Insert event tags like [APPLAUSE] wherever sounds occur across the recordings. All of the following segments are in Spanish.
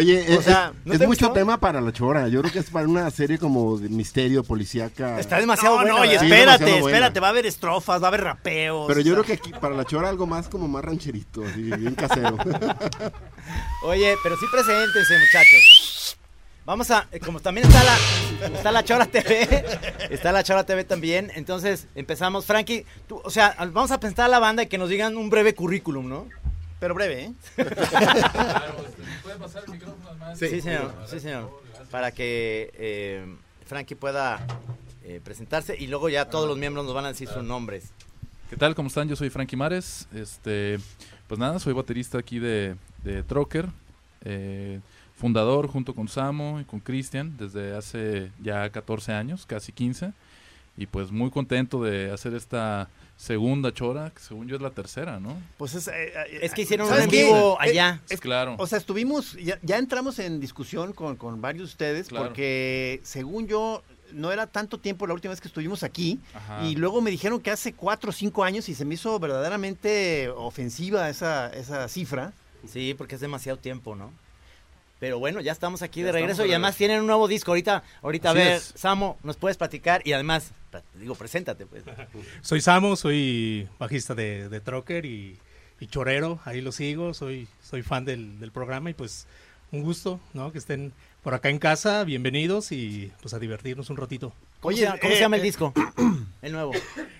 Oye, O es, sea, es- ¿no es te mucho gustó? tema para la chora. Yo creo que es para una serie como de misterio, policíaca. Está demasiado No, bueno. no, y espérate, espérate, buena. Va a haber estrofas, va a haber rapeos. Pero yo o creo que aquí para la chora algo más como más rancherito, así, bien casero. [LAUGHS] Oye, pero sí preséntense, muchachos. Vamos a, eh, como también está la, está la Chora TV, está la Chora TV también, entonces empezamos, Frankie, tú, o sea, vamos a presentar a la banda y que nos digan un breve currículum, ¿no? Pero breve, ¿eh? [LAUGHS] Sí, señor, sí, señor, para que eh, Frankie pueda eh, presentarse y luego ya todos los miembros nos van a decir sus nombres. ¿Qué tal? ¿Cómo están? Yo soy Frankie Mares. Este, pues nada, soy baterista aquí de, de Trocker. eh, fundador junto con Samo y con Cristian desde hace ya 14 años, casi 15. Y pues muy contento de hacer esta segunda chora, que según yo es la tercera, ¿no? Pues es, eh, eh, Es que hicieron ¿sabes un en vivo allá. es- Claro. O sea, estuvimos, ya, ya entramos en discusión con, con varios de ustedes Claro. porque según yo no era tanto tiempo la última vez que estuvimos aquí Ajá. y luego me dijeron que hace cuatro o cinco años y se me hizo verdaderamente ofensiva esa, esa cifra. Sí, porque es demasiado tiempo, ¿no? Pero bueno, ya estamos aquí de regreso y además tienen un nuevo disco. Ahorita, ahorita a ver, es. Samo, ¿nos puedes platicar? Y además, digo, preséntate, pues. [LAUGHS] Soy Samo, soy bajista de, de Trocker y, y chorero, ahí lo sigo, soy, soy fan del, del programa y pues un gusto, ¿no? Que estén por acá en casa, bienvenidos y pues a divertirnos un ratito. ¿Cómo, Oye, se, cómo eh, se llama el eh, disco? [CLEARS THROAT] El nuevo.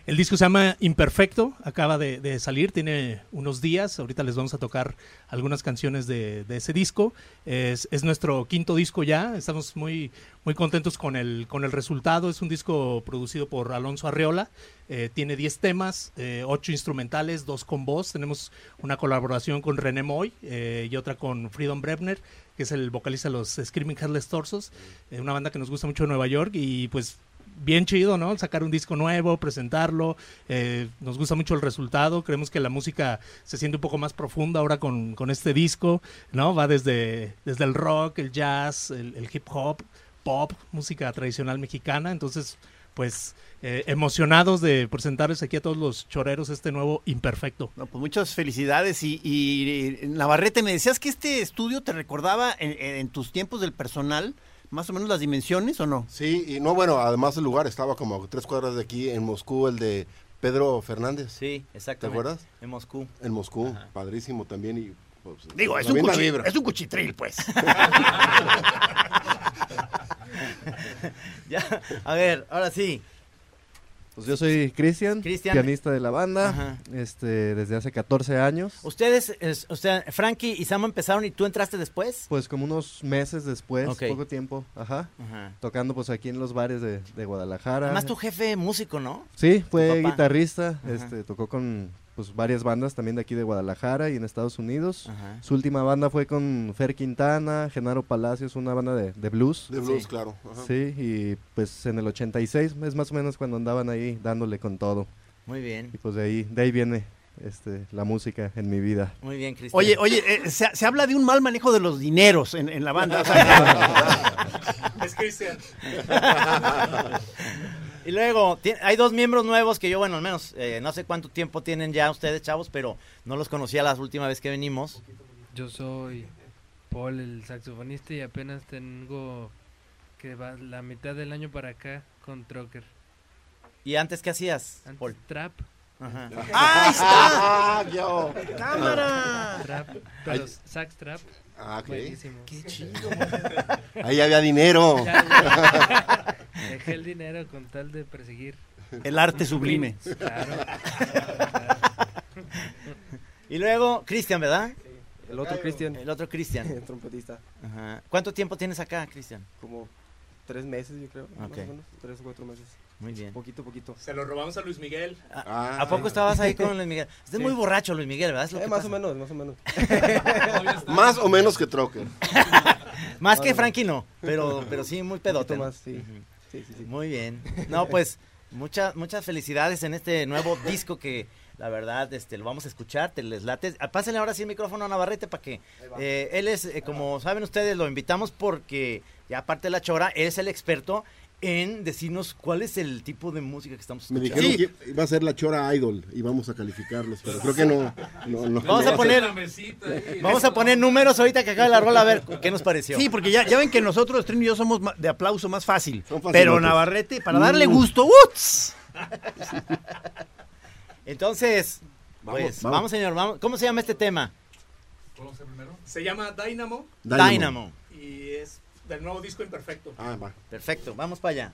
El disco se llama Imperfecto, acaba de, de salir, tiene unos días, ahorita les vamos a tocar algunas canciones de, de ese disco. Es, es nuestro quinto disco ya, estamos muy, muy contentos con el, con el resultado. Es un disco producido por Alonso Arreola, eh, tiene 10 temas, 8 instrumentales, 2 con voz. Tenemos una colaboración con René Moy eh, y otra con Freedom Brebner, que es el vocalista de los Screaming Headless Torsos, eh, una banda que nos gusta mucho de Nueva York y pues bien chido, ¿no? Sacar un disco nuevo, presentarlo. eh, nos gusta mucho el resultado. Creemos que la música se siente un poco más profunda ahora con, con este disco, ¿no? Va desde, desde el rock, el jazz, el, hip hop, pop, música tradicional mexicana. Entonces, pues eh, emocionados de presentarles aquí a todos los choreros este nuevo Imperfecto. Pues muchas felicidades y, y, Navarrete, me decías que este estudio te recordaba en- en tus tiempos del personal más o menos las dimensiones o no? sí, y no, bueno, además el lugar estaba como a tres cuadras de aquí en Moscú, el de Pedro Fernández. Sí, exactamente. ¿Te acuerdas? En Moscú. En Moscú, padrísimo también. Y, pues, Digo, es un, vibra. es un cuchitril, pues. [LAUGHS] Ya, a ver, ahora sí. Pues yo soy Cristian, pianista de la banda, Ajá. este, desde hace 14 años. Ustedes, es- o sea, Frankie y Samo empezaron y tú entraste después. Pues como unos meses después, poco tiempo, ajá, Ajá. tocando pues aquí en los bares de, de Guadalajara. Además, tu jefe músico, ¿no? Sí, fue guitarrista, Ajá. este, tocó con pues varias bandas también de aquí de Guadalajara y en Estados Unidos. Ajá. Su última banda fue con Fer Quintana, Genaro Palacios, una banda de, de blues. De blues, Sí. claro. ajá. Sí, y pues en el 86 es más o menos cuando andaban ahí dándole con todo. Muy bien. Y pues de ahí, de ahí viene este, la música en mi vida. Muy bien, Cristian. Oye, oye, eh, se, se habla de un mal manejo de los dineros en, en la banda. o sea, [LAUGHS] [LAUGHS] Es Cristian. [LAUGHS] Y luego, hay dos miembros nuevos que yo, bueno, al menos, eh, no sé cuánto tiempo tienen ya ustedes, chavos, pero no los conocía la última vez que venimos. Yo soy Paul, el saxofonista, y apenas tengo que va la mitad del año para acá con Trocker. ¿Y antes qué hacías? Antes Paul? trap, Ajá. [LAUGHS] ¡Ahí está! Ah, [LAUGHS] yo. ¡Cámara! trap, pero sax trap, Ah, ok. buenísimo. ¡Qué [LAUGHS] chido! Ahí había dinero. [LAUGHS] Ya. Dejé el dinero con tal de perseguir. El arte sublime. Claro. Y luego, Cristian, ¿verdad? El otro Cristian, El otro Cristian. [LAUGHS] el trompetista, Ajá. ¿Cuánto tiempo tienes acá, Cristian? como tres meses, yo creo. Más Ok. o menos, tres o cuatro meses. Muy bien. Poquito, poquito. Se lo robamos a Luis Miguel. Ah. ¿A poco estabas ahí con Luis Miguel? [LAUGHS] Estás Sí. muy borracho, Luis Miguel, ¿verdad? Es lo Eh, que más pasa. o menos, más o menos. [LAUGHS] Más o menos que Trocker. [LAUGHS] Más No, que no. Frankie no, pero, pero sí muy pedote. Más, sí. Ujú. Sí, sí, sí. Muy bien. No, pues muchas muchas felicidades en este nuevo disco que la verdad este lo vamos a escuchar, te les late. Ah, Pásenle ahora sí el micrófono a Navarrete para que eh, él es eh, como saben ustedes lo invitamos porque ya aparte de la chora él es el experto en decirnos cuál es el tipo de música que estamos Me escuchando. dijeron que iba a ser la Chora Idol y vamos a calificarlos, pero creo que no. no, no Vamos a poner La mesita ahí. vamos a poner números ahorita que acabe la rola a ver qué nos pareció. Sí, porque ya, ya ven que nosotros, Trin y yo, somos de aplauso más fácil. Pero Navarrete, para darle gusto, ¡uts! [LAUGHS] Entonces, Vamos, pues vamos. vamos señor, vamos. ¿Cómo se llama este tema? ¿Puedo hacer primero? Se llama Dynamo Dynamo. y es del nuevo disco Imperfecto. Ah, va. Perfecto, vamos para allá.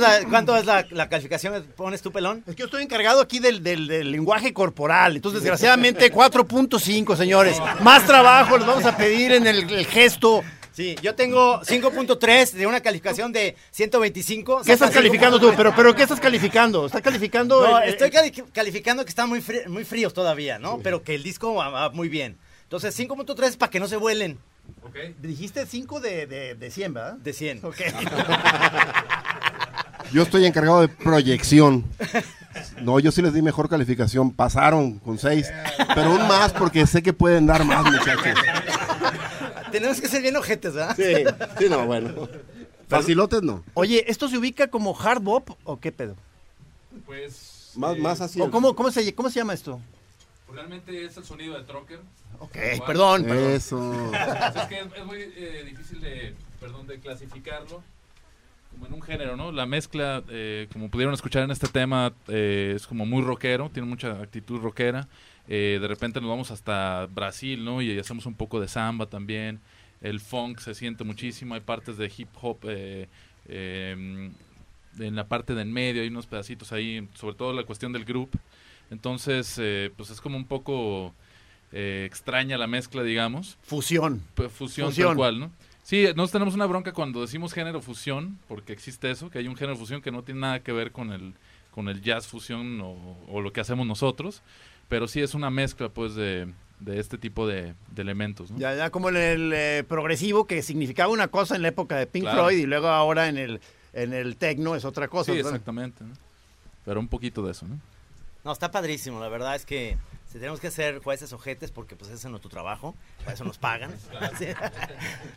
La- ¿cuánto es la, la calificación? ¿Pones tu pelón? Es que yo estoy encargado aquí del, del- del lenguaje corporal. Entonces, desgraciadamente, 4.5, señores. Más trabajo les vamos a pedir en el, el gesto. Sí, yo tengo 5.3 de una calificación de 125. ¿Qué estás calificando tú? 5.3. Pero, pero ¿qué estás calificando? ¿Estás calificando? No, el- estoy cali- calificando que están muy, muy fríos todavía, ¿no? Pero que el disco va, va muy bien. Entonces, 5.3 es para que no se vuelen. Dijiste 5 de, de, de 100, ¿verdad? De 100. Ok. [LAUGHS] Yo estoy encargado de proyección. No, yo sí les di mejor calificación. Pasaron con seis. Pero un más porque sé que pueden dar más, muchachos. Tenemos que ser bien ojetes, ¿verdad? Sí, sí, no, bueno. Facilotes no. Oye, ¿esto se ubica como hard bop o qué pedo? Pues. Más, eh, más así. ¿O cómo, cómo, se, ¿Cómo se llama esto? Realmente es el sonido de Trocker. Ok, Igual. perdón, perdón. Eso. Es que es, es muy eh, difícil de, perdón, de clasificarlo como en un género, ¿no? La mezcla, eh, como pudieron escuchar en este tema, eh, es como muy rockero, tiene mucha actitud rockera. Eh, de repente nos vamos hasta Brasil, ¿no? Y hacemos un poco de samba también. El funk se siente muchísimo, hay partes de hip hop eh, eh, en la parte de en medio, hay unos pedacitos ahí, sobre todo la cuestión del group. Entonces, eh, pues es como un poco eh, extraña la mezcla, digamos. Fusión. P- fusión, Fusión. tal cual, ¿no? Sí, nosotros tenemos una bronca cuando decimos género fusión, porque existe eso, que hay un género fusión que no tiene nada que ver con el, con el jazz fusión o, o lo que hacemos nosotros, pero sí es una mezcla, pues, de, de este tipo de, de elementos, ¿no? Ya, ya como en el eh, progresivo que significaba una cosa en la época de Pink Claro. Floyd y luego ahora en el, en el techno es otra cosa. Sí, ¿verdad? exactamente, ¿no? Pero un poquito de eso, ¿no? No, está padrísimo. La verdad es que si tenemos que ser jueces ojetes porque pues ese es nuestro trabajo, para eso nos pagan. [LAUGHS] Sí.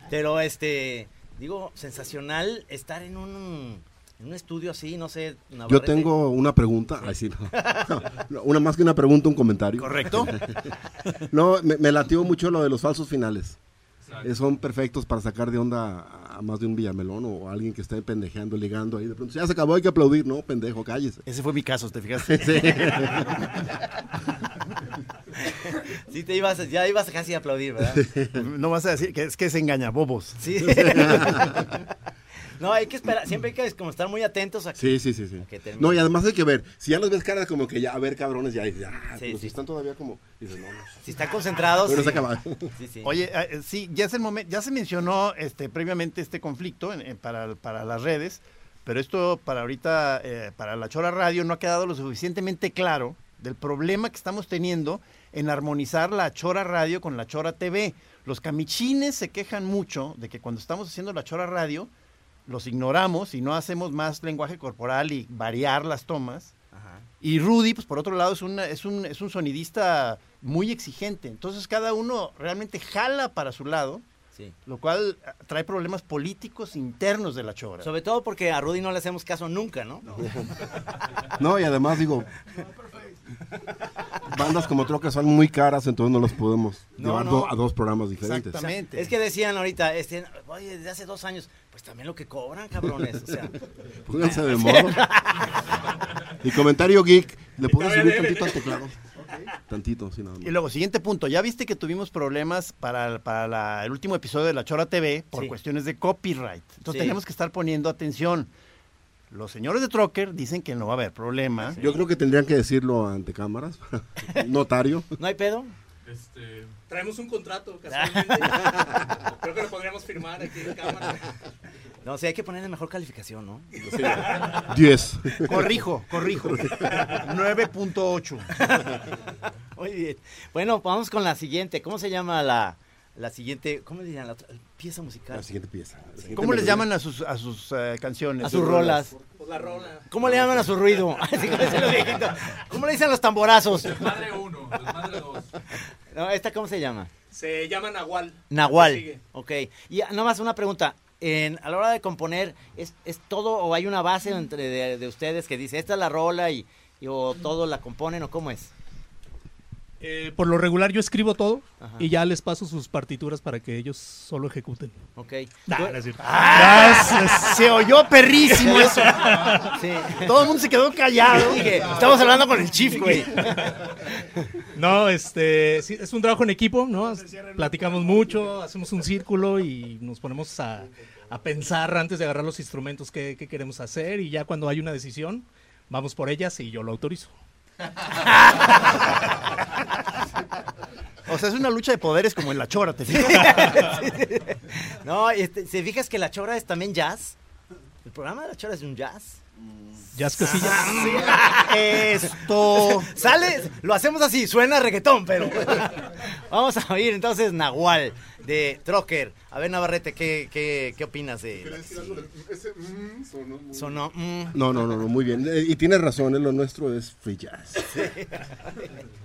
Pero este, digo, sensacional estar en un, en un estudio así, no sé. Yo tengo una pregunta. Ay, sí, no. [LAUGHS] No, Una más que una pregunta, un comentario. ¿Correcto? [LAUGHS] No, me, me latió mucho lo de los falsos finales. Eh, son perfectos para sacar de onda a más de un Villamelón o a alguien que esté pendejeando, ligando ahí. De pronto, ya se acabó, hay que aplaudir. No, pendejo, cállese. Ese fue mi caso, ¿te fijaste? [LAUGHS] Sí. [LAUGHS] Sí, te ibas, ya ibas casi a aplaudir, ¿verdad? [LAUGHS] No vas a decir que es que se engaña, bobos. Sí. No, hay que esperar, siempre hay que como estar muy atentos a que, Sí, sí, sí, sí. No, y además hay que ver, si ya los ves cara como que ya, a ver, cabrones, ya, ya Sí, pero están todavía como, dices, no, no. Si están concentrados. Bueno, sí. se acaba. Sí, sí. Oye, eh, sí, ya es el momento, ya se mencionó este previamente este conflicto en- en- para, para las redes, pero esto para ahorita, eh, para la Chora Radio, no ha quedado lo suficientemente claro del problema que estamos teniendo en armonizar la Chora Radio con la Chora TV. Los camichines se quejan mucho de que cuando estamos haciendo la Chora Radio, los ignoramos y no hacemos más lenguaje corporal y variar las tomas. Ajá. Y Rudy, pues por otro lado, es, una- es, un, es un sonidista muy exigente. Entonces cada uno realmente jala para su lado, Sí. lo cual eh, trae problemas políticos internos de la chora. Sobre todo porque a Rudy no le hacemos caso nunca, ¿no? No, y además digo, [LAUGHS] bandas como Troca son muy caras, entonces no los podemos No, llevar no. do- a dos programas diferentes. Exactamente. Es que decían ahorita, este, oye, desde hace dos años, pues también lo que cobran, cabrones. O sea, [LAUGHS] Pónganse de modo. y comentario geek, ¿le puedes subir tantito al teclado? Tantito, sí, nada más. Y luego, siguiente punto. Ya viste que tuvimos problemas para, para la- el último episodio de La Chora TV por Sí. cuestiones de copyright. Entonces Sí. tenemos que estar poniendo atención. Los señores de Trocker dicen que no va a haber problema. Yo creo que tendrían que decirlo ante cámaras. [LAUGHS] Notario. ¿no hay pedo? Este, Traemos un contrato, [LAUGHS] casualmente. Creo que lo podríamos firmar aquí en cámara. No, sí, hay que ponerle mejor calificación, ¿no? 10. [LAUGHS] Corrijo, corrijo. 9.8. Muy bien. Bueno, vamos con la siguiente. ¿Cómo se llama la, la siguiente? ¿Cómo le llaman? La otra- pieza musical. La siguiente pieza. La siguiente ¿Cómo les llaman a sus, a sus eh, canciones? A sus rolas. Pues la rola. ¿Cómo le llaman a su ruido? [LAUGHS] ¿Cómo le dicen los tamborazos? Madre 1, Madre 2. No, ¿Esta cómo se llama? Se llama Nahual. Nahual. Ok. Y ah, nada más una pregunta. En, a la hora de componer, ¿es, es todo o hay una base entre de, de ustedes que dice esta es la rola y, y o todo la componen o cómo es? Eh, por lo regular yo escribo todo Ajá. y ya les paso sus partituras para que ellos solo ejecuten. Ok. Nah, Tú- no es cierto. Ah, [LAUGHS] se oyó perrísimo eso. Sí. Todo el mundo se quedó callado. Dije, estamos hablando con el chief, güey. [LAUGHS] No, este, sí, es un trabajo en equipo, ¿no? Platicamos mucho, hacemos un círculo y nos ponemos a, a pensar antes de agarrar los instrumentos qué, qué queremos hacer y ya cuando hay una decisión, vamos por ellas y yo lo autorizo. [LAUGHS] O sea, es una lucha de poderes como en la chora, ¿te fijas? [LAUGHS] No, este, ¿se fijas que la chora es también jazz? El programa de la chora es un jazz. Jazz cosillas. [LAUGHS] Esto. Sale, lo hacemos así, suena reggaetón, pero. [LAUGHS] Vamos a oír entonces Nahual de Trocker. A ver, Navarrete, ¿qué, qué, qué opinas de.? la- Ese mm, sonó muy- Sonó. mm. No, no, no, no, muy bien. Eh, Y tienes razón, eh, lo nuestro es free jazz. Thank [LAUGHS]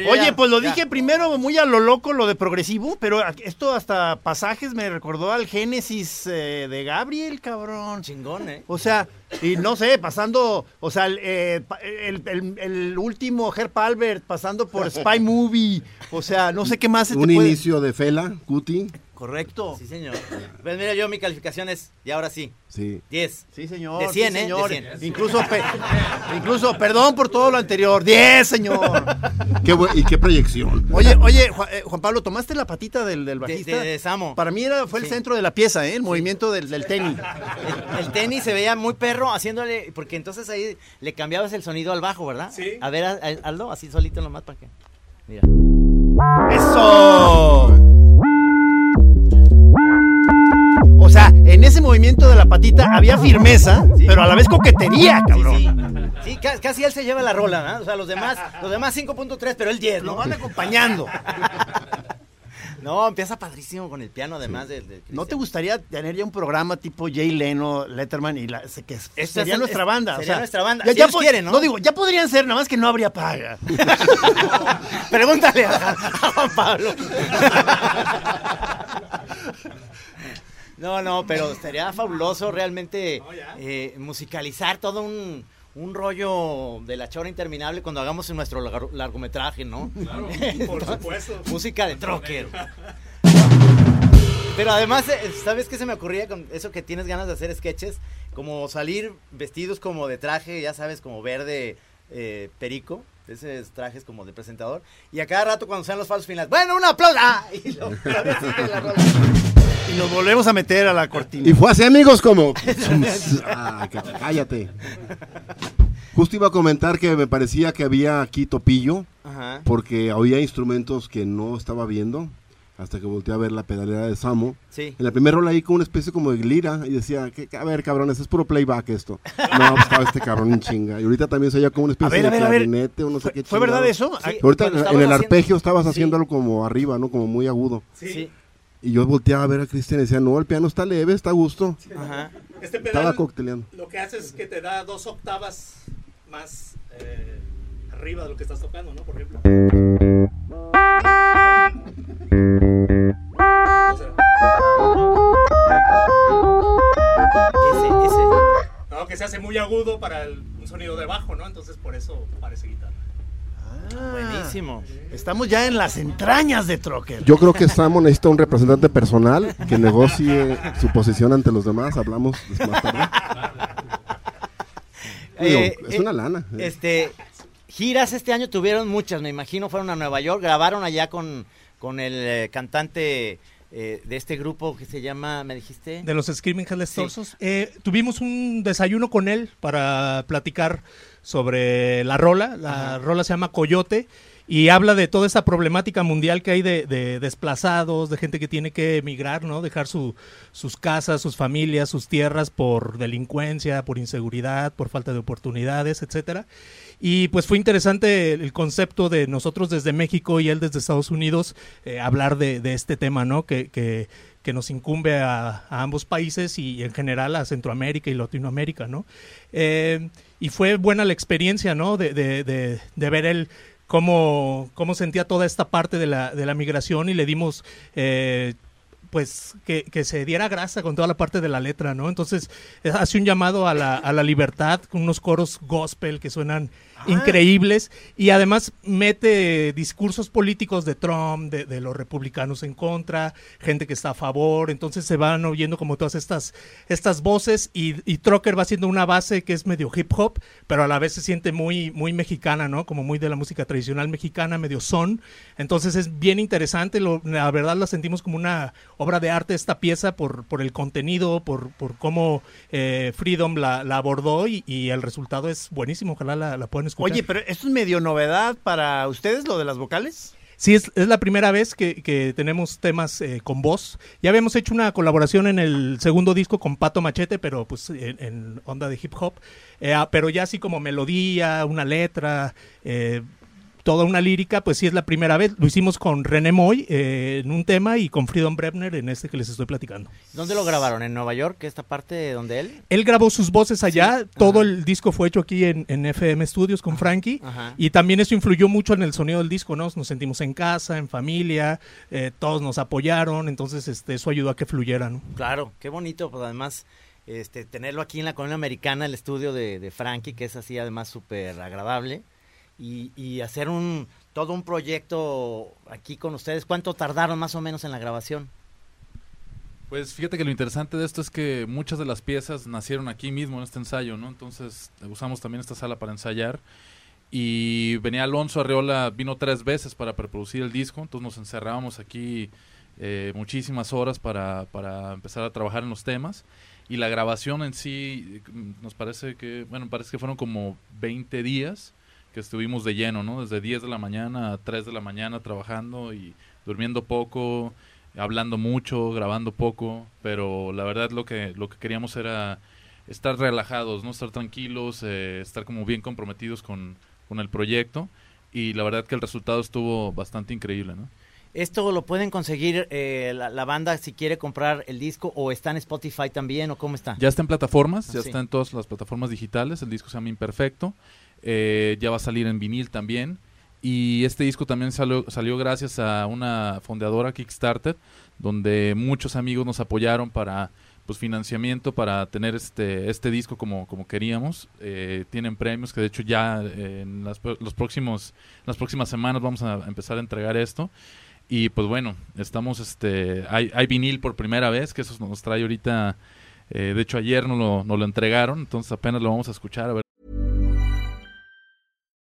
ver, Oye, ya- pues lo ya. dije primero muy a lo loco, lo de progresivo, pero esto hasta pasajes me recordó al Génesis eh, de Gabriel, cabrón. Chingón, ¿eh? O sea, y no sé, pasando, o sea, el, eh, el- el- el último Herb Albert, pasando por Spy Movie, o sea, no sé qué más se te Un puede- inicio de Fela, Cuti. Correcto. Sí, señor. Pues mira, yo mi calificación es, y ahora sí, Sí. 10. Sí, señor. De 100, sí, ¿eh? señor. De 100. Incluso, pe- incluso, perdón por todo lo anterior. 10, señor. Qué y qué proyección. Oye, oye, Juan, eh, Juan Pablo, ¿tomaste la patita del, del De, bajista? de- de Samo. Para mí era, fue el Sí. centro de la pieza, ¿eh? El movimiento del, del tenis. El, el tenis se veía muy perro haciéndole, porque entonces ahí le cambiabas el sonido al bajo, ¿verdad? Sí. A ver, Aldo, así solito nomás para que. Mira. ¡Eso! En ese movimiento de la patita había firmeza, pero a la vez coquetería, cabrón. Sí, sí. Sí, ca- casi él se lleva la rola, ¿verdad? O sea, los demás, [LAUGHS] los demás 5.3, pero él 10, Lo ¿no? van acompañando. [LAUGHS] No, empieza padrísimo con el piano, además del ¿No te gustaría tener ya un programa tipo Jay Leno, Letterman y la, que Esta sería es- nuestra es- banda? o sería sea, nuestra banda. Ya, Si ya ellos quieren, ¿no? digo, ya podrían ser, nada más que no habría paga. [LAUGHS] Pregúntale a, a Juan Pablo. No, no, pero sería fabuloso realmente eh, musicalizar todo un, un rollo de la chora interminable cuando hagamos nuestro largo- largometraje, ¿no? Claro, por [LAUGHS] supuesto. Música de trocker. Pero además, eh, ¿sabes qué se me ocurría con eso que tienes ganas de hacer sketches? Como salir vestidos como de traje, ya sabes, como verde eh, perico, esos trajes como de presentador. Y a cada rato cuando sean los falsos finales, bueno, un aplauso. ¡Ah! [LAUGHS] Y lo- [LAUGHS] Y nos volvemos a meter a la cortina. Y fue así, amigos, como. [LAUGHS] Ah, cá- cállate. Justo iba a comentar que me parecía que había aquí topillo, Ajá. porque había instrumentos que no estaba viendo, hasta que volteé a ver la pedalera de Samo. Sí. En la primera rola ahí con una especie como de lira, y decía, "¿Qué- a ver, cabrones, es puro playback esto. [LAUGHS] No, pues estaba este cabrón en chinga. Y ahorita también se oía como una especie ver, de ver, clarinete o no sé qué ¿Fue verdad eso? Sí. Ahorita en el haciendo- arpegio estabas Sí. haciéndolo como arriba, ¿no? Como muy agudo. Sí. Y yo volteaba a ver a Cristian y decía, no, el piano está leve, está a gusto. Ajá. Este Estaba pedal cocteleando. lo que hace es que te da dos octavas más eh, arriba de lo que estás tocando, ¿no? Por ejemplo. Ese, ese. no, que se hace muy agudo para el- un sonido de bajo, ¿no? Entonces por eso parece guitarra. Buenísimo. Estamos ya en las entrañas de Trocker. Yo creo que Samo necesita un representante personal que negocie su posición ante los demás. Hablamos más tarde. Digo, Eh, es eh, una lana. eh. Este, giras este año tuvieron muchas, me imagino, fueron a Nueva York, grabaron allá con, con el eh, cantante eh, de este grupo que se llama, ¿me dijiste? De los Screaming Headless Sí. Torsos. Eh, tuvimos un desayuno con él para platicar sobre la rola. La rola se llama Coyote y habla de toda esa problemática mundial que hay de, de desplazados, de gente que tiene que emigrar, ¿no? Dejar su, sus casas, sus familias, sus tierras por delincuencia, por inseguridad, por falta de oportunidades, etcétera. Y pues fue interesante el concepto de nosotros desde México y él desde Estados Unidos eh, hablar de, de este tema, ¿no? Que, que, que nos incumbe a, a ambos países y en general a Centroamérica y Latinoamérica, ¿no? Eh, y fue buena la experiencia, ¿no? De, de, de, de ver él cómo, cómo sentía toda esta parte de la, de la migración y le dimos... eh, pues que, que se diera grasa con toda la parte de la letra, ¿no? Entonces eh, hace un llamado a la, a la libertad con unos coros gospel que suenan increíbles y además mete discursos políticos de Trump, de, los republicanos en contra, gente que está a favor, entonces se van oyendo como todas estas, estas voces y, y Trocker va haciendo una base que es medio hip hop, pero a la vez se siente muy, muy mexicana, ¿no? Como muy de la música tradicional mexicana, medio son, entonces es bien interesante, la verdad la sentimos como una obra de arte esta pieza por, por el contenido, por, por cómo eh, Freedom la, abordó y, el resultado es buenísimo, ojalá la, la puedan. Oye, pero esto es medio novedad para ustedes, lo de las vocales. Sí, es, es la primera vez que, que tenemos temas eh, con voz. Ya habíamos hecho una colaboración en el segundo disco con Pato Machete, pero pues en, en onda de hip hop. Eh, ah, pero ya así como melodía, una letra, eh, toda una lírica, pues sí es la primera vez. Lo hicimos con René Moy eh, en un tema y con Freedom Brebner en este que les estoy platicando. ¿Dónde lo grabaron? ¿En Nueva York? ¿Esta parte donde él? Él grabó sus voces allá, todo el disco fue hecho aquí en, en FM Studios con Frankie Ajá. y también eso influyó mucho en el sonido del disco, ¿no? Nos sentimos en casa, en familia, eh, todos nos apoyaron, entonces este, eso ayudó a que fluyera, ¿no? Claro, qué bonito, pues además este, tenerlo aquí en la colonia americana, el estudio de, de Frankie, que es así además súper agradable, y, hacer un todo un proyecto aquí con ustedes. ¿Cuánto tardaron más o menos en la grabación? Pues fíjate que lo interesante de esto es que muchas de las piezas nacieron aquí mismo en este ensayo, ¿no? Entonces usamos también esta sala para ensayar y venía Alonso Arreola, vino tres veces para preproducir el disco, entonces nos encerrábamos aquí eh, muchísimas horas para, para empezar a trabajar en los temas y la grabación en sí eh, nos parece que, bueno, parece que fueron como 20 días que estuvimos de lleno, ¿no? Desde 10 de la mañana a 3 de la mañana trabajando y durmiendo poco, hablando mucho, grabando poco, pero la verdad lo que lo que queríamos era estar relajados, no estar tranquilos, eh, estar como bien comprometidos con, con el proyecto y la verdad que el resultado estuvo bastante increíble, ¿no? ¿Esto lo pueden conseguir eh, la, la banda si quiere comprar el disco o está en Spotify también o cómo está? Ya está en plataformas, ya sí. está en todas las plataformas digitales, el disco se llama Imperfecto, eh, ya va a salir en vinil también. Y este disco también salió, gracias a una fondeadora Kickstarter donde muchos amigos nos apoyaron para pues financiamiento para tener este este disco como como queríamos. Eh, tienen premios que de hecho ya eh, en las, los próximos las próximas semanas vamos a empezar a entregar esto. Y pues bueno estamos este hay, hay vinil por primera vez que eso nos trae ahorita eh, de hecho ayer nos lo, nos lo entregaron entonces apenas lo vamos a escuchar a ver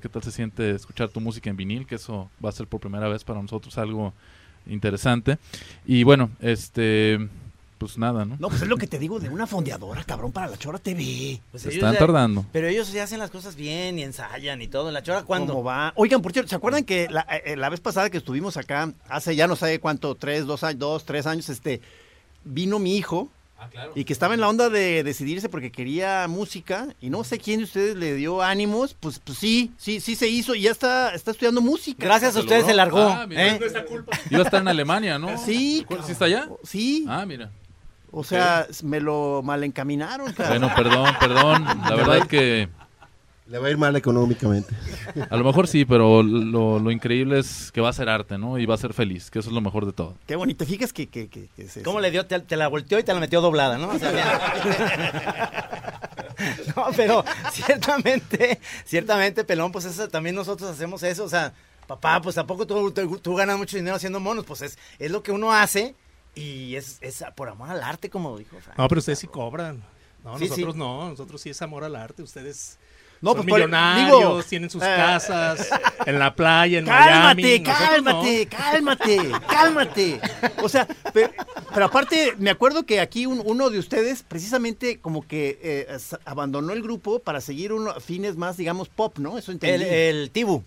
qué tal se siente escuchar tu música en vinil, que eso va a ser por primera vez para nosotros algo interesante. Y bueno, este, pues nada, ¿no? No, pues es lo que te digo de una fondeadora, cabrón, para la Chora TV. Pues Se están ya- tardando. Pero ellos sí hacen las cosas bien y ensayan y todo. ¿La chora cuándo? ¿Cómo va? Oigan, por cierto, ¿se acuerdan que la, eh, la vez pasada que estuvimos acá, hace ya no sé cuánto, tres, dos años, dos, tres años, este, vino mi hijo y que estaba en la onda de decidirse porque quería música y no sé quién de ustedes le dio ánimos, pues, pues sí, sí, sí se hizo y ya está, está estudiando música. Gracias a ustedes se largó. Ah, mira. ¿eh? Iba a estar en Alemania, ¿no? Sí, ¿Sí está allá? Sí. Ah, mira. O sea, me lo malencaminaron. cabrón. Bueno, perdón, perdón. La verdad que Le va a ir mal económicamente. a lo mejor sí, pero lo, lo increíble es que va a ser arte, ¿no? Y va a ser feliz, que eso es lo mejor de todo. Qué bonito. Fíjate que, que, que, que se- ¿Cómo le dio? Te, te la volteó y te la metió doblada, ¿no? O sea, bien. [LAUGHS] no, pero ciertamente, ciertamente, Pelón, pues eso, también nosotros hacemos eso. O sea, papá, pues tampoco tú, tú, tú ganas mucho dinero haciendo monos. Pues es, es lo que uno hace y es, es por amor al arte, como dijo Frank. No, pero ustedes sí cobran. No, Sí, nosotros sí. no, nosotros sí es amor al arte. Ustedes No, son pues, por- millonarios, digo, tienen sus eh, casas en la playa, en Cálmate, Miami. Cálmate, no. cálmate, cálmate. O sea, pero, pero aparte, me acuerdo que aquí un- uno de ustedes precisamente como que eh, abandonó el grupo para seguir unos fines más, digamos, pop, ¿no? Eso entendí. El, el Tibu.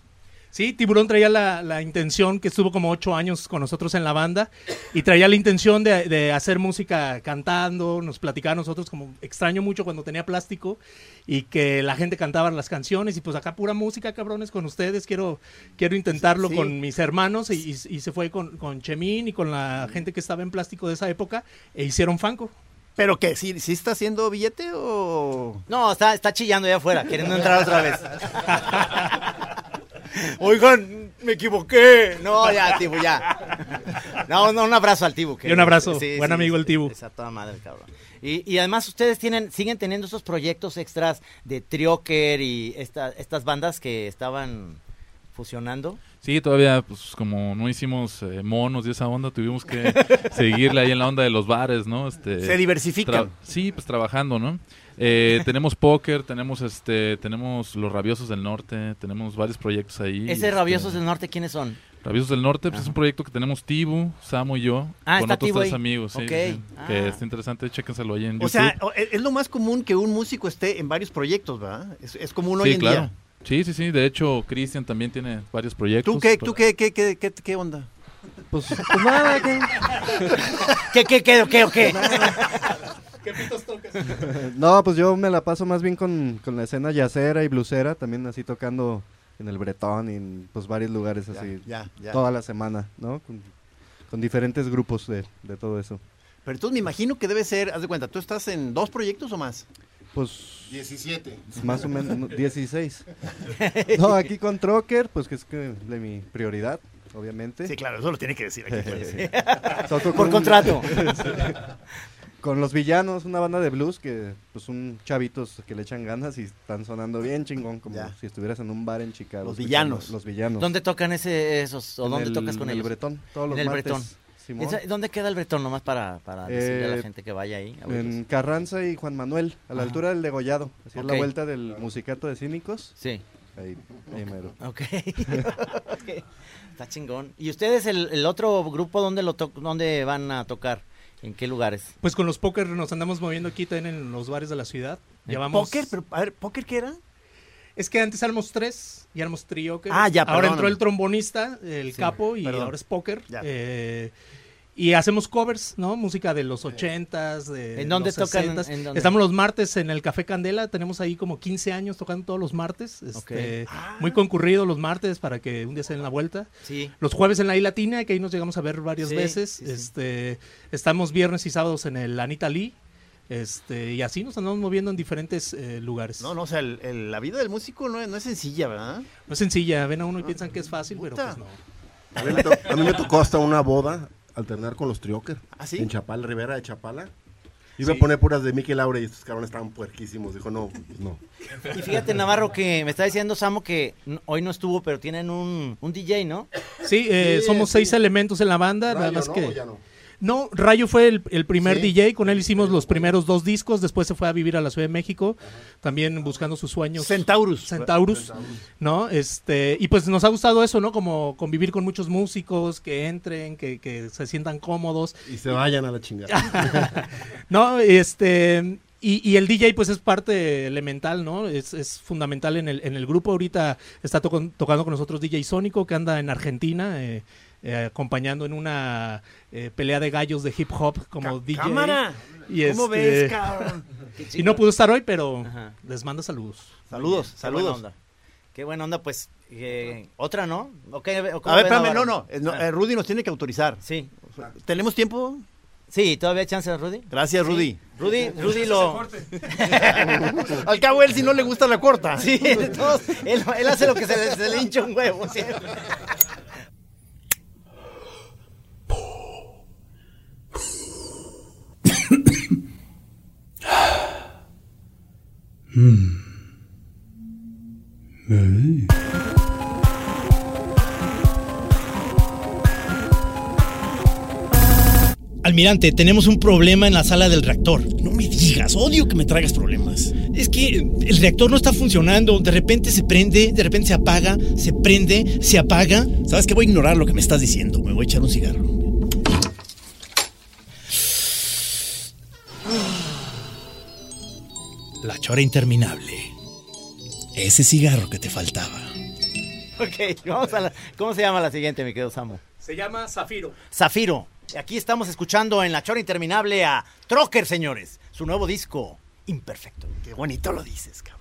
Sí, Tiburón traía la, la intención, que estuvo como ocho años con nosotros en la banda, y traía la intención de, de hacer música cantando, nos platicaba a nosotros como extraño mucho cuando tenía plástico y que la gente cantaba las canciones y pues acá pura música, cabrones, con ustedes, quiero, quiero intentarlo Sí. con mis hermanos y, y- y se fue con, con Chemín y con la gente que estaba en plástico de esa época e hicieron Fanco. ¿Pero qué? ¿Sí, sí está haciendo billete o...? No, está, está chillando allá afuera, queriendo entrar otra vez. [LAUGHS] Oigan, me equivoqué. No, ya, Tibu, ya. No, no, un abrazo al Tibu. que- Y un abrazo, buen amigo el Tibu. Esa toda madre, cabrón. Y, y además ustedes tienen, siguen teniendo esos proyectos extras de Trioker y esta- estas bandas que estaban fusionando. Sí, todavía, pues como no hicimos eh, monos y esa onda, tuvimos que [LAUGHS] seguirle ahí en la onda de los bares, ¿no? Este, Se diversifican. sí, pues trabajando, ¿no? Eh, [LAUGHS] tenemos póker, tenemos este, tenemos los Rabiosos del Norte, tenemos varios proyectos ahí. Ese este, Rabiosos del Norte, ¿quiénes son? Rabiosos del Norte, pues es un proyecto que tenemos Tibu, Samo y yo, Ah, con otros tres ahí. amigos, sí, Ok. sí, sí, Ah. que está interesante, chéquenselo ahí en YouTube. O sea, es lo más común que un músico esté en varios proyectos, ¿verdad? Es, es común hoy en claro. día. Sí, sí, sí, de hecho, Cristian también tiene varios proyectos. ¿Tú qué, pero- tú qué, qué, qué, qué, qué onda? Pues, pues nada, ¿qué? [LAUGHS] ¿Qué, qué, qué, o qué, o qué? ¿Qué pitos tocas? No, pues yo me la paso más bien con, con la escena yacera y blusera, también así tocando en el Bretón y en pues varios lugares así ya, ya. toda la semana, ¿no? Con, con diferentes grupos de, de todo eso. Pero entonces me imagino que debe ser, haz de cuenta, ¿tú estás en dos proyectos o más? Pues 17. más o menos no, 16. [LAUGHS] No, aquí con Trocker, pues que es que de mi prioridad, obviamente. Sí, claro, eso lo tiene que decir aquí. pues. [LAUGHS] Toco Por con un- contrato. [LAUGHS] Sí. Con los villanos, una banda de blues que pues son chavitos que le echan ganas y están sonando bien chingón, como Ya. si estuvieras en un bar en Chicago. Los villanos. Los villanos. ¿Dónde tocan ese, esos? ¿O En dónde el- tocas con en el? Bretón, todos los en el martes, Bretón. Simón. ¿Dónde queda el Bretón? Nomás para, para decirle a la Eh, gente que vaya ahí. a En. Carranza y Juan Manuel, a la Ajá. altura del degollado. Así es la vuelta del musicato de cínicos. Sí. Ahí, ahí mero. Ok. [LAUGHS] Ok. Está chingón. ¿Y ustedes, el, el otro grupo, dónde, lo to- dónde van a tocar? ¿En qué lugares? Pues con los póker nos andamos moviendo aquí también en los bares de la ciudad. Llevamos... ¿Póker? Pero, a ver, ¿póker qué era? Es que antes éramos tres y éramos trío. Ah, ya, Ahora perdóname. entró el trombonista, el Sí, capo, y perdón. ahora es póker. Ya. Eh, y hacemos covers, ¿no? Música de los ochentas, de ¿En dónde los tocan? sesentas. ¿En dónde? Estamos los martes en el Café Candela. Tenemos ahí como 15 años tocando todos los martes. este, Muy concurrido los martes para que un día se den la vuelta. Sí. Los jueves en la I Latina, que ahí nos llegamos a ver varias Sí, veces. sí, sí. Este, estamos viernes y sábados en el Anita Lee. Este, y así nos andamos moviendo en diferentes eh, lugares. No, no, o sea, el- el- la vida del músico no es, no es sencilla, ¿verdad? No es sencilla, ven a uno y piensan que es fácil, pero Puta. pues no. A mí, me to- a mí me tocó hasta una boda alternar con los Trioker. ¿Ah, sí? En Chapal, Rivera de Chapala. Iba Sí. a poner puras de Mickey Laure y estos cabrones estaban puerquísimos. Dijo, no, pues no. Y fíjate, Navarro, que me está diciendo Samo que hoy no estuvo, pero tienen un, un DJ, ¿no? Sí, eh, Sí, somos sí. seis elementos en la banda, nada Rayo, más ¿no? que... ¿O ya no? No, Rayo fue el, el primer Sí. DJ, con él hicimos los primeros dos discos, después se fue a vivir a la Ciudad de México, también buscando sus sueños. Centaurus. Centaurus, ¿no? Este, y pues nos ha gustado eso, ¿no? Como convivir con muchos músicos, que entren, que, que se sientan cómodos. Y se vayan a la chingada. [LAUGHS] No, este, y, y el DJ pues es parte elemental, ¿no? Es, es fundamental en el, en el grupo. Ahorita está tocando con nosotros DJ Sónico, que anda en Argentina, eh, eh, acompañando en una eh, pelea de gallos de hip hop como Ca- DJ. ¡Cámara! Y ¿Cómo este, ves, cabrón? [LAUGHS] Y no pudo estar hoy, pero Ajá. les manda saludos. Saludos, Qué buena saludos. onda. Qué buena onda, pues. eh, Otra, ¿no? ¿O qué- o A ver, espérame, no, no, no, Ah, eh, Rudy nos tiene que autorizar. Sí. ¿Tenemos tiempo? Sí, ¿todavía hay chance, Rudy? Gracias, Sí. Rudy. Rudy, [LAUGHS] Rudy lo... [LAUGHS] Al cabo, él si no le gusta la corta. Sí, él, él hace lo que se le, se le hincha un huevo siempre. Almirante, tenemos un problema en la sala del reactor. No me digas, odio que me traigas problemas. Es que el reactor no está funcionando. De repente se prende, de repente se apaga, se prende, se apaga. ¿Sabes qué? Voy a ignorar lo que me estás diciendo. Me voy a echar un cigarro. La chora interminable. Ese cigarro que te faltaba. Ok, vamos a la... ¿Cómo se llama la siguiente, mi querido Samu? Se llama Zafiro. Zafiro. Aquí estamos escuchando en La Chora Interminable a Trocker, señores. Su nuevo disco, Imperfecto. Qué bonito lo dices, cabrón.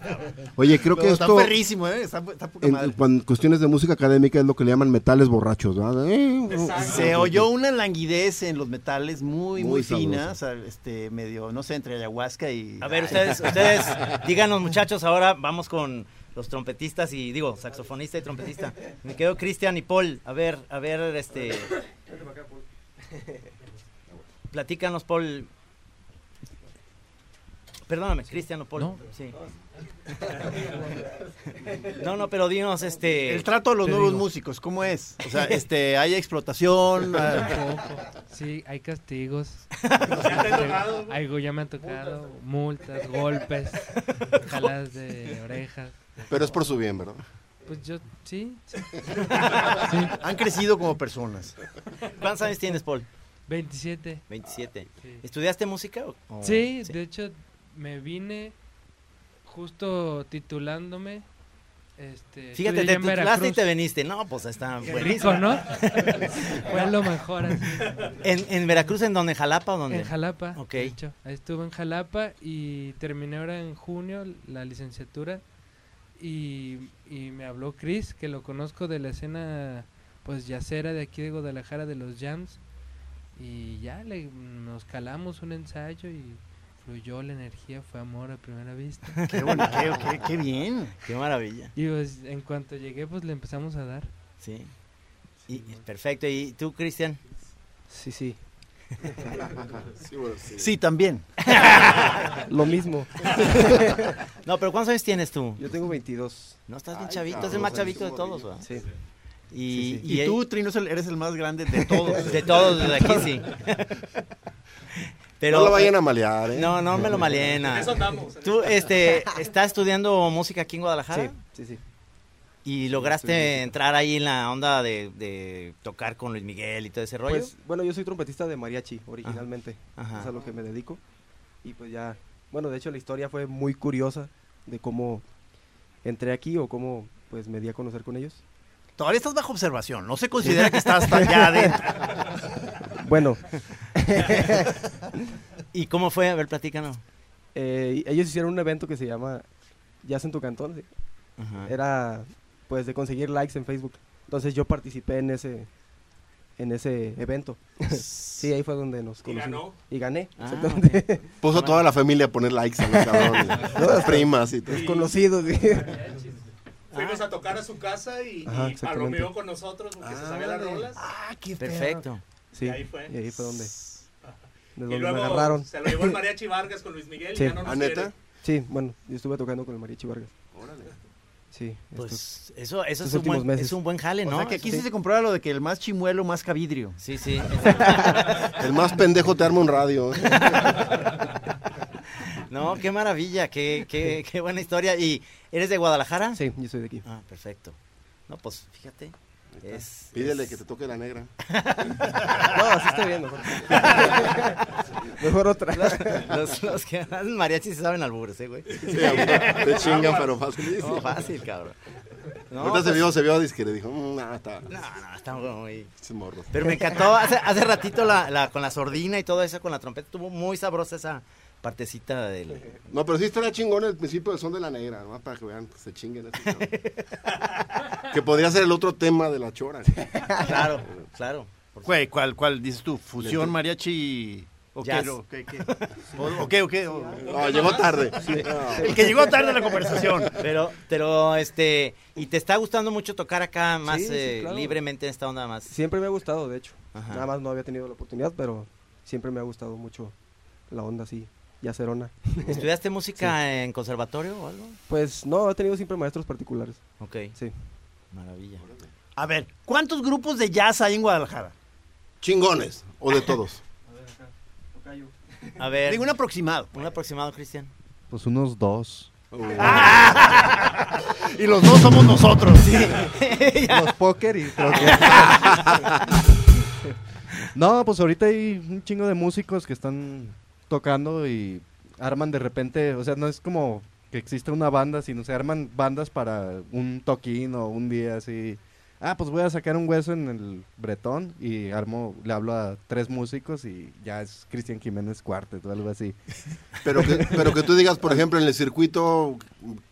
Cabrón. Oye, creo que esto... Está perrísimo, ¿eh? Está, está poca En, madre. en cuestiones de música académica es lo que le llaman metales borrachos, ¿verdad? Eh, Se oyó una languidez en los metales muy, muy, Muy fina, sabroso. o sea, este, medio, no sé, entre ayahuasca y... A ver, ustedes, ustedes, [LAUGHS] díganos muchachos, ahora vamos con los trompetistas y digo, saxofonista y trompetista. Me quedo Cristian y Paul. A ver, a ver, este. Platícanos, Paul. Perdóname, Cristian o Paul. No. Sí. No, no, pero dinos, este. El trato a los nuevos digo. músicos, ¿cómo es? O sea, este, hay explotación. [LAUGHS] ah, Sí, hay castigos. [LAUGHS] te han tocado? Algo ya me han tocado. Multas, golpes, jaladas de orejas. Pero es por su bien, ¿verdad? Pues yo, sí. sí. Han crecido como personas. ¿Cuántos años tienes, Paul? 27. 27. Sí. ¿Estudiaste música? o- Sí, de hecho me vine justo titulándome. Este, Fíjate, te titulaste y te viniste. No, pues está Qué buenísimo. rico, ¿no? [LAUGHS] Fue lo mejor. así. ¿En, ¿En Veracruz, en dónde? ¿En Jalapa o dónde? En Jalapa. Ok. de hecho. Ahí estuve en Jalapa y terminé ahora en junio la licenciatura. Y, y me habló Chris, que lo conozco de la escena pues yacera de aquí de Guadalajara, de los jams. Y ya le, nos calamos un ensayo y fluyó la energía, fue amor a primera vista. [LAUGHS] Qué bonito, qué, bien. Qué maravilla. Y pues en cuanto llegué pues le empezamos a dar. Sí. Y, perfecto. ¿Y tú, Cristian? Sí, sí. [LAUGHS] Sí, bueno, sí. Sí, también. [LAUGHS] Lo mismo. No, pero ¿cuántos años tienes tú? Yo tengo 22. No, estás bien Ay, chavito, cabrón, es el más chavito de todos, morrillo. ¿verdad? Sí. Y, Y, y- tú, Trino, eres el más grande de todos. de todos desde aquí, sí. Pero, no lo vayan a malear, ¿eh? No, no me lo maliena. En eso andamos. ¿Tú este, estás estudiando música aquí en Guadalajara? Sí, sí, sí. ¿Y lograste entrar ahí en la onda de, de tocar con Luis Miguel y todo ese rollo? Pues, bueno, yo soy trompetista de mariachi originalmente. Ajá. Es a lo que me dedico. Y pues ya, bueno, de hecho la historia fue muy curiosa de cómo entré aquí o cómo pues me di a conocer con ellos. Todavía estás bajo observación. No se considera que estás tan ya adentro. [LAUGHS] Bueno, [LAUGHS] ¿Y cómo fue? A ver, platícanos. eh, ellos hicieron un evento que se llama Jazz en tu cantón. ¿sí? Ajá. Era pues de conseguir likes en Facebook. Entonces yo participé en ese en ese evento. [LAUGHS] sí, ahí fue donde nos ¿Y conocimos. ganó? Y gané, Ah, exactamente. Puso toda la familia a poner likes a los cabrones. [LAUGHS] Las primas y todo. Desconocidos. sí. Fuimos a tocar a su casa y, Ajá, y exactamente. palomeó con nosotros porque se sabía las rolas. Ah, qué Perfecto. Sí, Y ahí fue. y ahí fue donde, [LAUGHS] de Y donde me agarraron. se lo llevó el mariachi Vargas con Luis Miguel Sí. y ya no nos ¿Ah, neta? quiere. Sí, bueno, yo estuve tocando con el Mariachi Vargas. Órale. Sí, estos- Pues eso, eso estos es, un últimos buen, meses. es un buen jale, O ¿no? sea, que aquí sí se comprueba lo de que el más chimuelo, más cavidrio. Sí, sí. El más pendejo te arma un radio. [LAUGHS] No, qué maravilla, qué, qué, qué buena historia. ¿Y eres de Guadalajara? sí, yo soy de aquí. Ah, perfecto. No, pues fíjate. Es, Pídele es- que te toque la negra. [LAUGHS] No, así está bien, mejor. [LAUGHS] mejor otra. Los, los que hacen mariachi se saben albures, ¿eh, güey? Sí, te chingan, pero fácil. No, fácil, cabrón. No, Ahorita se pues- vio, se vio, dice que le dijo, "Mm, no, está. No, no, está muy... Pero me encantó, hace, hace ratito la, la- con la sordina y todo eso, con la trompeta, estuvo muy sabrosa esa partecita del... No, pero sí estaría chingón el principio del son de la negra, ¿no? Para que vean, que se chinguen. así, [LAUGHS] que podría ser el otro tema de la chora. Claro, claro. Güey, ¿cuál, ¿Cuál dices tú? ¿Fusión, mariachi? ¿O qué? Qué, [LAUGHS] qué? ¿O, qué? ¿O qué? O- No, llegó tarde. No. El que llegó tarde a la conversación. Pero, pero, este, ¿y te está gustando mucho tocar acá más Sí, sí, eh, claro. libremente en esta onda más? Siempre me ha gustado, de hecho. Ajá. Nada más no había tenido la oportunidad, pero siempre me ha gustado mucho la onda así, yacerona. [LAUGHS] ¿Estudiaste música en conservatorio o algo? Pues no, he tenido siempre maestros particulares. Ok, Sí. maravilla. A ver, ¿cuántos grupos de jazz hay en Guadalajara? Chingones, o de [LAUGHS] todos. A ver, Digo un aproximado. un aproximado, Cristian. Pues unos dos. Y los dos somos nosotros. [LAUGHS] Los póker y creo que... No, pues ahorita hay un chingo de músicos que están tocando y arman de repente, o sea, no es como que exista una banda, sino se arman bandas para un toquín o un día así. ah, pues voy a sacar un hueso en el Bretón y armo, le hablo a tres músicos y ya es Cristian Jiménez Cuartet o algo así. [LAUGHS] Pero que, pero que tú digas, por ejemplo, en el circuito,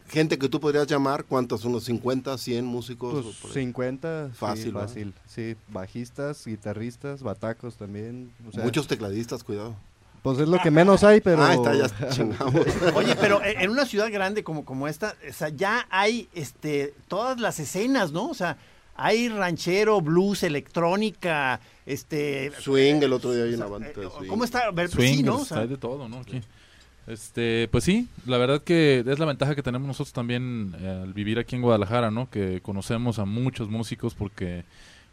gente que tú podrías llamar, ¿cuántos? ¿Unos 50, 100 músicos? Pues O por ahí. 50, sí, Fácil, ¿verdad? fácil. Sí, bajistas, guitarristas, batacos también. o sea, Muchos tecladistas, cuidado. Pues es lo que menos hay, pero... Ah, está, ya chingamos. [LAUGHS] Oye, pero en en una ciudad grande como, como esta, o sea, ya hay este, todas las escenas, ¿no? O sea, hay ranchero, blues, electrónica, este... Swing, el otro día hay una banda de swing. ¿Cómo está? Pues Swing, sí, ¿no? O pues, sea, hay de todo, ¿no? Aquí. Este, pues sí, la verdad que es la ventaja que tenemos nosotros también eh, al vivir aquí en Guadalajara, ¿no? Que conocemos a muchos músicos porque,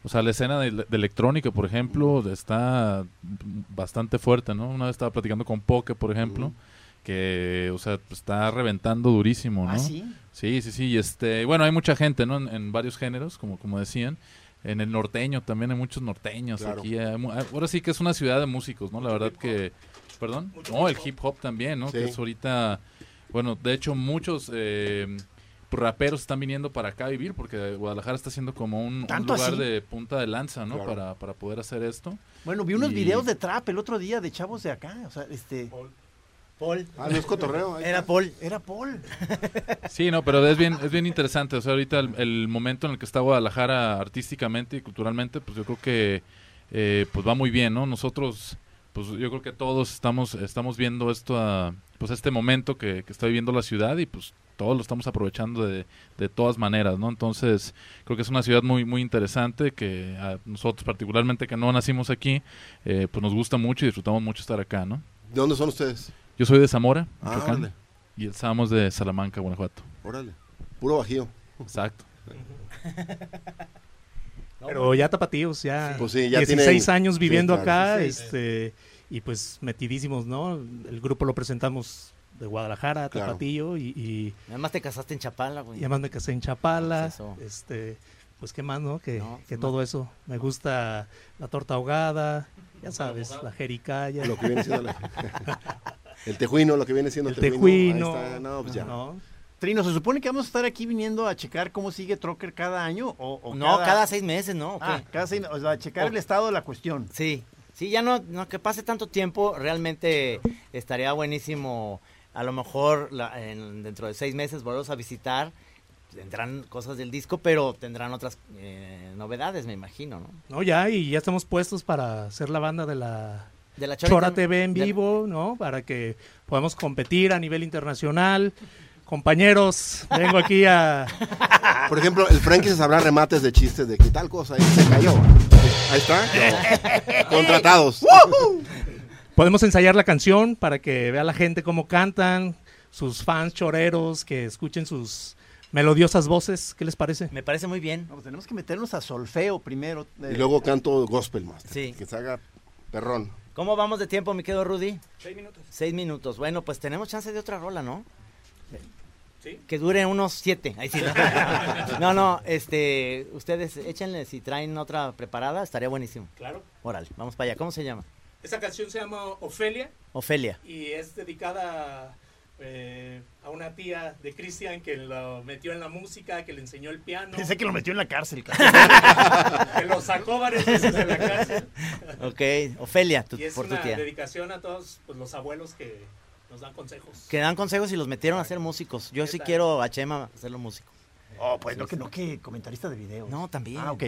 o sea, la escena de, de electrónica, por ejemplo, está bastante fuerte, ¿no? Una vez estaba platicando con Poke, por ejemplo, que, o sea, está reventando durísimo, ¿no? ¿Ah, sí? Sí, sí, sí. Y este, bueno, hay mucha gente, ¿no? En, en varios géneros, como, como decían. En el norteño también hay muchos norteños Claro. aquí. hay mu- ahora sí que es una ciudad de músicos, ¿no? La verdad que, perdón. No, el hip hop también, ¿no? Sí. Que es ahorita, bueno, de hecho muchos eh, raperos están viniendo para acá a vivir porque Guadalajara está siendo como un, un ¿Tanto lugar así? de punta de lanza, ¿no? Claro. Para, para poder hacer esto. Bueno, vi unos Y- videos de trap el otro día de chavos de acá, o sea, este... Paul. Ah, no es cotorreo. [LAUGHS] Era. Paul. Era Paul. [LAUGHS] Sí, no, pero es bien, es bien interesante. O sea, ahorita el, el momento en el que está Guadalajara artísticamente y culturalmente, pues yo creo que eh, pues va muy bien, ¿no? Nosotros, pues yo creo que todos estamos, estamos viendo esto, a, pues este momento que, que está viviendo la ciudad y pues todos lo estamos aprovechando de, de todas maneras, ¿no? Entonces, creo que es una ciudad muy, muy interesante que a nosotros particularmente que no nacimos aquí, eh, pues nos gusta mucho y disfrutamos mucho estar acá, ¿no? ¿De dónde son ustedes? Yo soy de Zamora, Ah, y el Samo es de Salamanca, Guanajuato. Órale. Puro bajío. Exacto. [LAUGHS] Pero ya tapatíos, ya, Pues sí, ya 16 tienen- años sí, viviendo claro. acá, 16. este y pues metidísimos, ¿no? El grupo lo presentamos de Guadalajara, Claro. Tapatío y, y, Además te casaste en Chapala, güey. y además me casé en Chapala, Pues este, pues qué más, ¿no? Que, No, que todo eso. Me gusta la torta ahogada, ya sabes, la jericaya. Lo que viene siendo la- [LAUGHS] el tejuino, lo que viene siendo el, El tejuino. Ahí está. No, pues ya. ¿no? Trino, ¿se supone que vamos a estar aquí viniendo a checar cómo sigue Trocker cada año? O, o No, cada... seis meses, ¿no? Ah, cada seis, o sea, checar O- el estado de la cuestión. Sí, sí, ya no, no que pase tanto tiempo, realmente estaría buenísimo, a lo mejor la- en- dentro de seis meses volverlos a visitar, tendrán cosas del disco, pero tendrán otras eh, novedades, me imagino, ¿no? No, ya, y ya estamos puestos para ser la banda de la De la Chora, TV en de- vivo, ¿no? Para que podamos competir a nivel internacional. Compañeros, vengo aquí a... Por ejemplo, el Frankie se sabrá remates de chistes de que tal cosa ahí se cayó. Ahí está. No. Contratados. Podemos ensayar la canción para que vea la gente cómo cantan, sus fans choreros, que escuchen sus melodiosas voces. ¿Qué les parece? Me parece muy bien. No, pues tenemos que meternos a solfeo primero. Y luego canto gospel más. Sí. Que se haga perrón. ¿Cómo vamos de tiempo, mi querido Rudy? Seis minutos. Seis minutos. Bueno, pues tenemos chance de otra rola, ¿no? Sí. Que dure unos siete. Ahí sí, no. [LAUGHS] no, no, este, ustedes échenle si traen otra preparada, estaría buenísimo. Claro. Órale, vamos para allá. ¿Cómo se llama? Esta canción se llama Ofelia Ofelia. y es dedicada eh, a una tía de Cristian que lo metió en la música, que le enseñó el piano. Pensé que lo metió en la cárcel. cabrón. [LAUGHS] que lo sacó varias veces de la cárcel. Ok, Ofelia, tu- y es por tu una tía. dedicación a todos pues, los abuelos que nos dan consejos. Que dan consejos y los metieron a ser músicos. Yo sí quiero a Chema hacerlo músico. Oh, pues no que, no que comentarista de videos. No, también. Ah, ok.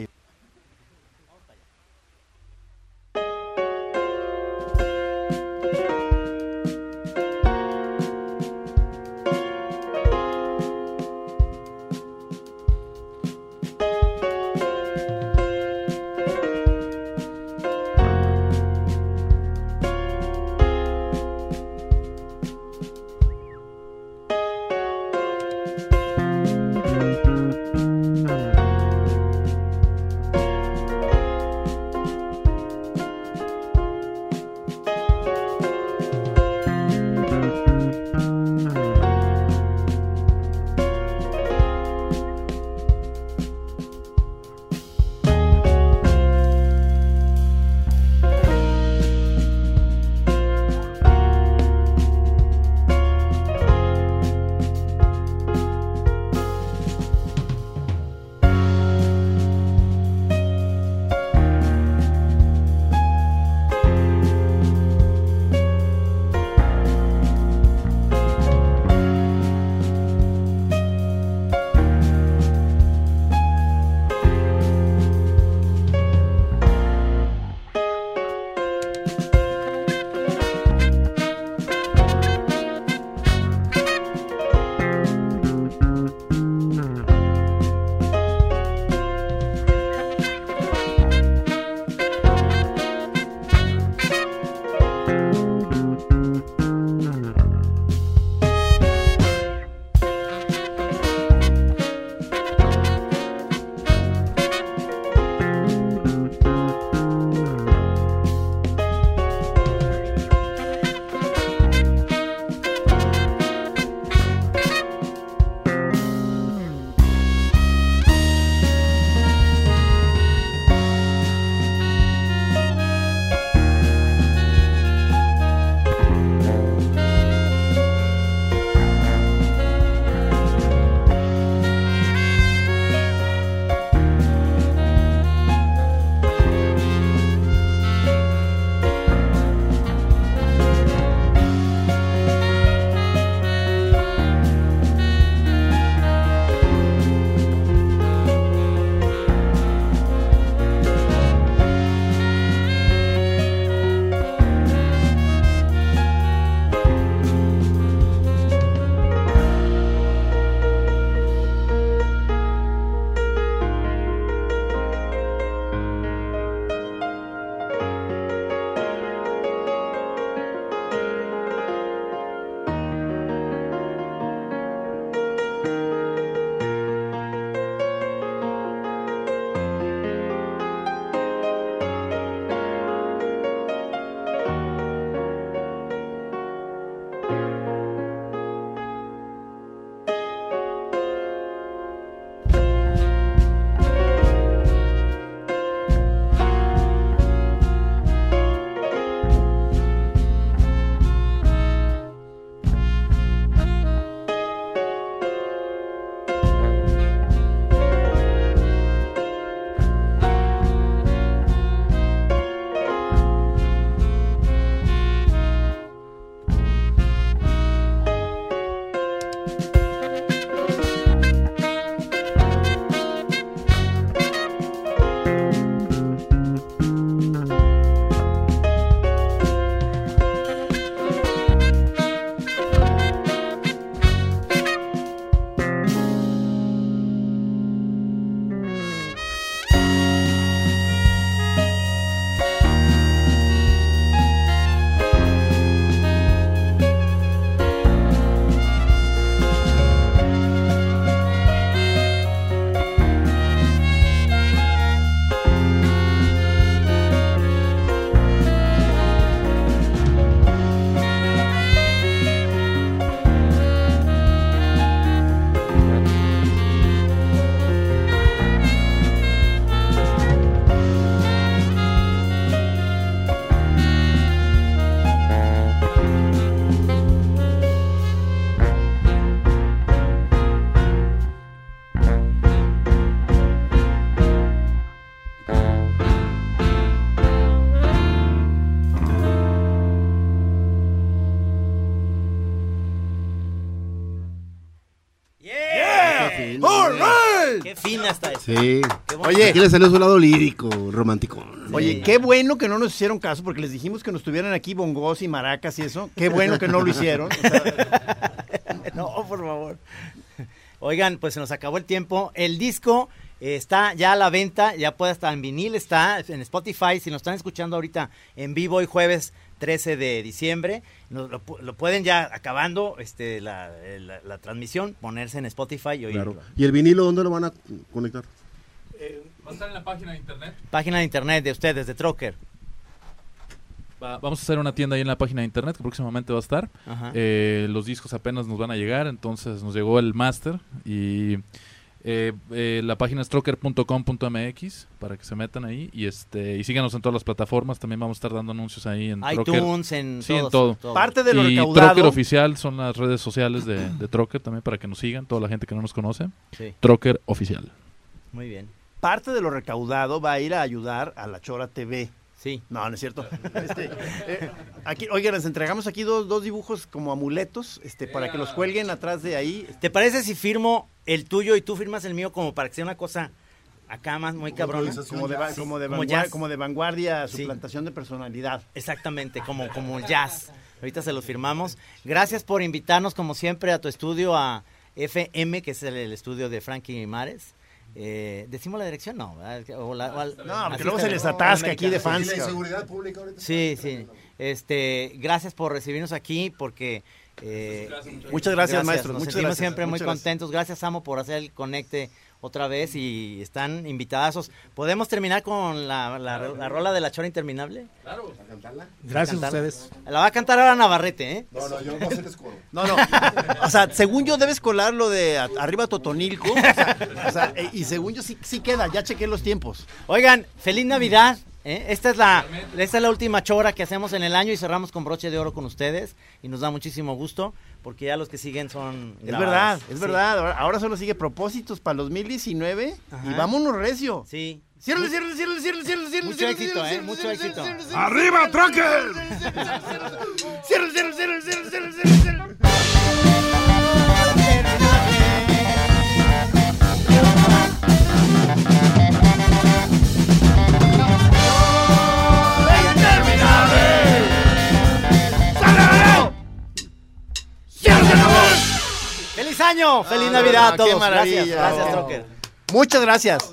Aquí le salió su lado lírico, romántico. Oye, qué bueno que no nos hicieron caso porque les dijimos que nos tuvieran aquí bongos y maracas y eso. Qué bueno que no lo hicieron. O [LAUGHS] sea, [LAUGHS] no, por favor. Oigan, pues se nos acabó el tiempo. El disco eh, está ya a la venta, ya puede estar en vinil, está en Spotify. Si nos están escuchando ahorita en vivo hoy jueves 13 de diciembre, nos lo, pu- lo pueden ya acabando este, la, eh, la- la transmisión, ponerse en Spotify y oírlo. Claro. ¿Y el vinilo dónde lo van a conectar? Va a estar en la página de internet. Página de internet de ustedes, de Trocker. Va- vamos a hacer una tienda ahí en la página de internet que próximamente va a estar. Eh, los discos apenas nos van a llegar, entonces nos llegó el máster y eh, eh, la página es trocker.com.mx para que se metan ahí y este y síganos en todas las plataformas. También vamos a estar dando anuncios ahí en Trocker. iTunes, en sí, en todos, todo. todo. Parte de lo y recaudado- Trocker oficial son las redes sociales de, de Trocker también para que nos sigan toda la gente que no nos conoce. Sí. Trocker oficial. Muy bien. Parte de lo recaudado va a ir a ayudar a la Chora TV. Sí. No, no es cierto. [LAUGHS] Este, eh, aquí, oiga, les entregamos aquí dos, dos dibujos como amuletos este, para que los cuelguen atrás de ahí. ¿Te parece si firmo el tuyo y tú firmas el mío como para que sea una cosa acá más muy cabrona? Como de, Sí, como de, como vanguar- jazz. como de vanguardia, Sí. suplantación de personalidad. Exactamente, como, como jazz. Ahorita se los firmamos. Gracias por invitarnos, como siempre, a tu estudio, a FM, que es el, el estudio de Frankie Mares. Eh, ¿Decimos la dirección? No. ¿verdad? O la- o al- No, porque luego se les atasca aquí de fans, Y la inseguridad pública ahorita. Sí, sí. Este, gracias por recibirnos aquí, porque... eh, Muchas gracias, maestro, Nos muchas sentimos gracias, siempre muy gracias. contentos. Gracias, Samo, por hacer el conecte otra vez y están invitadazos. ¿Podemos terminar con la, la, la rola de la chora interminable? Claro. ¿A cantarla? Gracias a cantarla? ustedes. La va a cantar ahora Navarrete, ¿eh? No, no, yo hacer escoro. [LAUGHS] No, no. O sea, según yo debes colar lo de arriba Totonilco. [LAUGHS] O sea, o sea, eh, y según yo sí, sí queda, ya chequé los tiempos. Oigan, feliz Navidad. ¿Eh? Esta, es la, esta es la última chora que hacemos en el año y cerramos con broche de oro con ustedes. Y nos da muchísimo gusto porque ya los que siguen son. Es grabadas. verdad, es Sí. verdad. Ahora, ahora solo sigue propósitos para el 2019 y Ajá. vámonos recio. Sí. Ciérrale, ciérrale, ciérrale, ciérrale, ciérrale, Mucho ciérrale, éxito, ciérrale, ¿eh? Mucho éxito. ¡Arriba, Trucker! Ciérrale, ciérrale, ciérrale, ciérrale, ciérrale, ciérrale, año! ¡Feliz Navidad a qué todos! maravilla. Gracias, gracias, Trocker. Muchas gracias.